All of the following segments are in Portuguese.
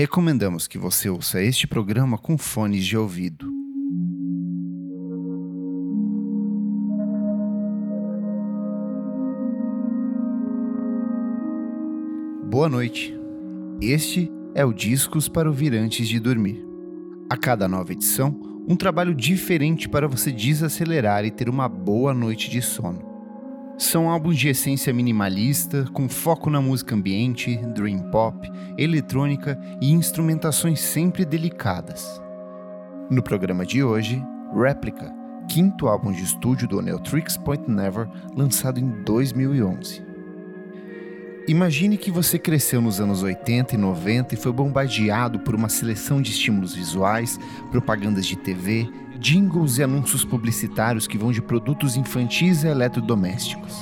recomendamos que você ouça este programa com fones de ouvido. Boa noite. Este é o Discos para ouvir antes de dormir. A cada nova edição, um trabalho diferente para você desacelerar e ter uma boa noite de sono. São álbuns de essência minimalista, com foco na música ambiente, dream pop, eletrônica e instrumentações sempre delicadas. No programa de hoje, Replica, quinto álbum de estúdio do Neotrix Point Never, lançado em 2011. Imagine que você cresceu nos anos 80 e 90 e foi bombardeado por uma seleção de estímulos visuais, propagandas de TV, jingles e anúncios publicitários que vão de produtos infantis a eletrodomésticos.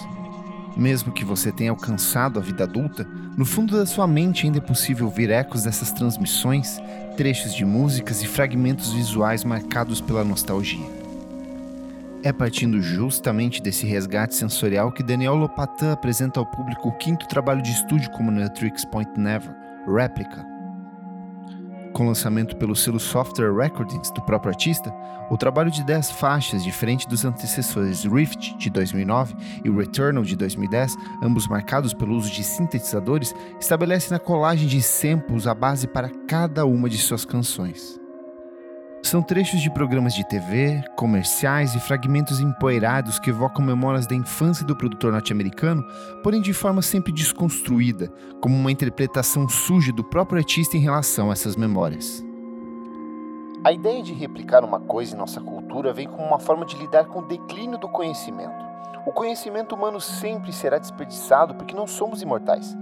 Mesmo que você tenha alcançado a vida adulta, no fundo da sua mente ainda é possível ouvir ecos dessas transmissões, trechos de músicas e fragmentos visuais marcados pela nostalgia. É partindo justamente desse resgate sensorial que Daniel Lopatin apresenta ao público o quinto trabalho de estúdio como Netrix Point Never, Replica. Com lançamento pelo selo Software Recordings do próprio artista, o trabalho de 10 faixas, diferente dos antecessores Rift de 2009 e Returnal de 2010, ambos marcados pelo uso de sintetizadores, estabelece na colagem de samples a base para cada uma de suas canções. São trechos de programas de TV, comerciais e fragmentos empoeirados que evocam memórias da infância do produtor norte-americano, porém de forma sempre desconstruída, como uma interpretação suja do próprio artista em relação a essas memórias. A ideia de replicar uma coisa em nossa cultura vem como uma forma de lidar com o declínio do conhecimento. O conhecimento humano sempre será desperdiçado porque não somos imortais,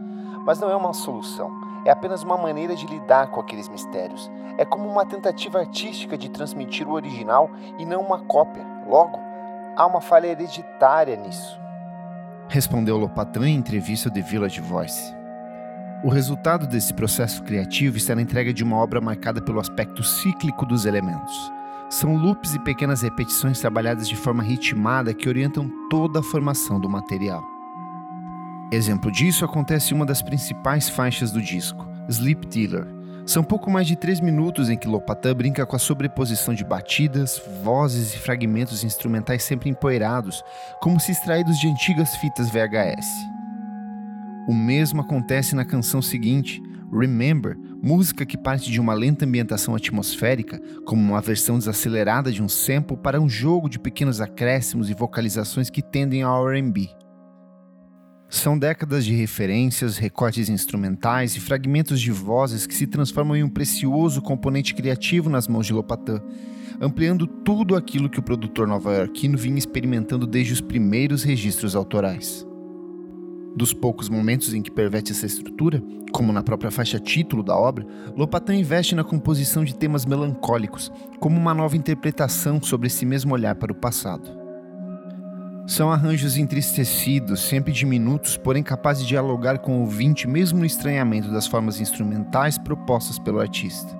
mas não é uma solução é apenas uma maneira de lidar com aqueles mistérios. É como uma tentativa artística de transmitir o original e não uma cópia. Logo, há uma falha hereditária nisso. Respondeu Lopatan em entrevista ao The Village Voice. O resultado desse processo criativo está na entrega de uma obra marcada pelo aspecto cíclico dos elementos. São loops e pequenas repetições trabalhadas de forma ritmada que orientam toda a formação do material. Exemplo disso acontece em uma das principais faixas do disco, Sleep Dealer. São pouco mais de três minutos em que Lopatã brinca com a sobreposição de batidas, vozes e fragmentos instrumentais sempre empoeirados, como se extraídos de antigas fitas VHS. O mesmo acontece na canção seguinte, Remember, música que parte de uma lenta ambientação atmosférica, como uma versão desacelerada de um sample para um jogo de pequenos acréscimos e vocalizações que tendem ao R&B. São décadas de referências, recortes instrumentais e fragmentos de vozes que se transformam em um precioso componente criativo nas mãos de Lopatã, ampliando tudo aquilo que o produtor nova-iorquino vinha experimentando desde os primeiros registros autorais. Dos poucos momentos em que perverte essa estrutura, como na própria faixa título da obra, Lopatã investe na composição de temas melancólicos, como uma nova interpretação sobre esse mesmo olhar para o passado. São arranjos entristecidos, sempre diminutos, porém capazes de dialogar com o ouvinte mesmo no estranhamento das formas instrumentais propostas pelo artista.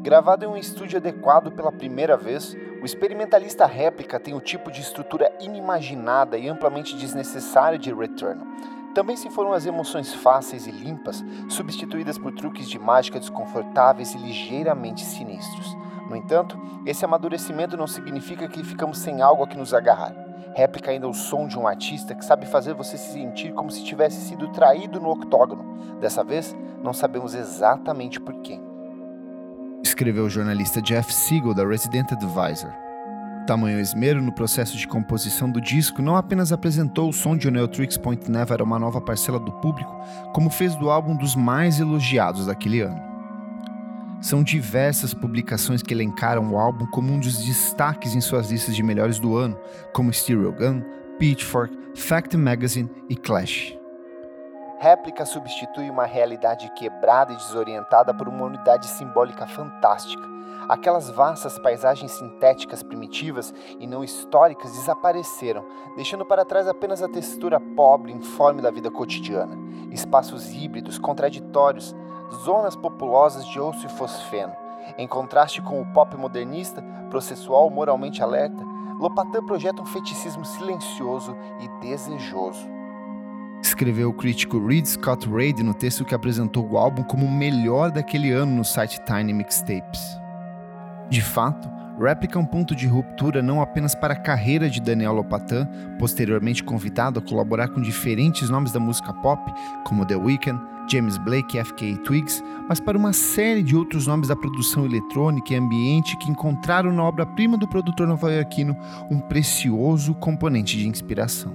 Gravado em um estúdio adequado pela primeira vez, o experimentalista réplica tem o tipo de estrutura inimaginada e amplamente desnecessária de Return. Também se foram as emoções fáceis e limpas, substituídas por truques de mágica desconfortáveis e ligeiramente sinistros. No entanto, esse amadurecimento não significa que ficamos sem algo a que nos agarrar. Réplica ainda o som de um artista que sabe fazer você se sentir como se tivesse sido traído no octógono. Dessa vez, não sabemos exatamente por quem. Escreveu o jornalista Jeff Siegel da Resident Advisor. Tamanho esmero no processo de composição do disco não apenas apresentou o som de Neotrix Point Never a uma nova parcela do público, como fez do álbum dos mais elogiados daquele ano. São diversas publicações que elencaram o álbum como um dos destaques em suas listas de melhores do ano, como Stereo Gun, Pitchfork, Fact Magazine e Clash. Réplica substitui uma realidade quebrada e desorientada por uma unidade simbólica fantástica. Aquelas vastas paisagens sintéticas primitivas e não históricas desapareceram, deixando para trás apenas a textura pobre e informe da vida cotidiana. Espaços híbridos, contraditórios, zonas populosas de osso e fosfeno. Em contraste com o pop modernista, processual, moralmente alerta, Lopatã projeta um feticismo silencioso e desejoso. Escreveu o crítico Reed Scott Reid no texto que apresentou o álbum como o melhor daquele ano no site Tiny Mixtapes. De fato, Replica é um ponto de ruptura não apenas para a carreira de Daniel Lopatin, posteriormente convidado a colaborar com diferentes nomes da música pop, como The Weeknd, James Blake e FK Twigs, mas para uma série de outros nomes da produção eletrônica e ambiente que encontraram na obra-prima do produtor nova-iorquino um precioso componente de inspiração.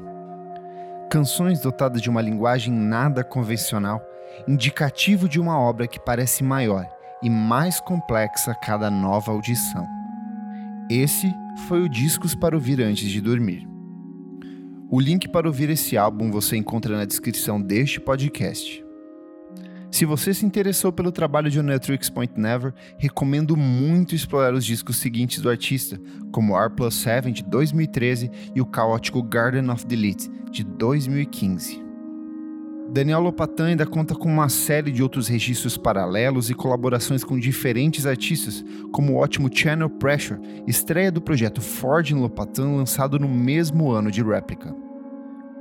Canções dotadas de uma linguagem nada convencional, indicativo de uma obra que parece maior e mais complexa a cada nova audição. Esse foi o Discos para ouvir antes de dormir. O link para ouvir esse álbum você encontra na descrição deste podcast. Se você se interessou pelo trabalho de Onetrix Point Never, recomendo muito explorar os discos seguintes do artista, como R Plus 7 de 2013 e o caótico Garden of Delete de 2015. Daniel Lopatin ainda conta com uma série de outros registros paralelos e colaborações com diferentes artistas, como o ótimo Channel Pressure, estreia do projeto Ford em Lopatin lançado no mesmo ano de réplica.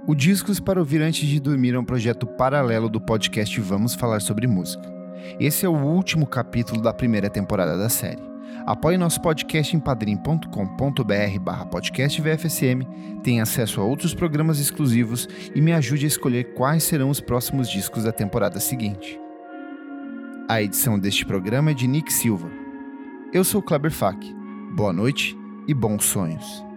O Discos para ouvir antes de dormir é um projeto paralelo do podcast Vamos Falar sobre Música. Esse é o último capítulo da primeira temporada da série. Apoie nosso podcast em padrim.com.br barra podcast VFSM, tenha acesso a outros programas exclusivos e me ajude a escolher quais serão os próximos discos da temporada seguinte. A edição deste programa é de Nick Silva. Eu sou Kleber Fak. Boa noite e bons sonhos.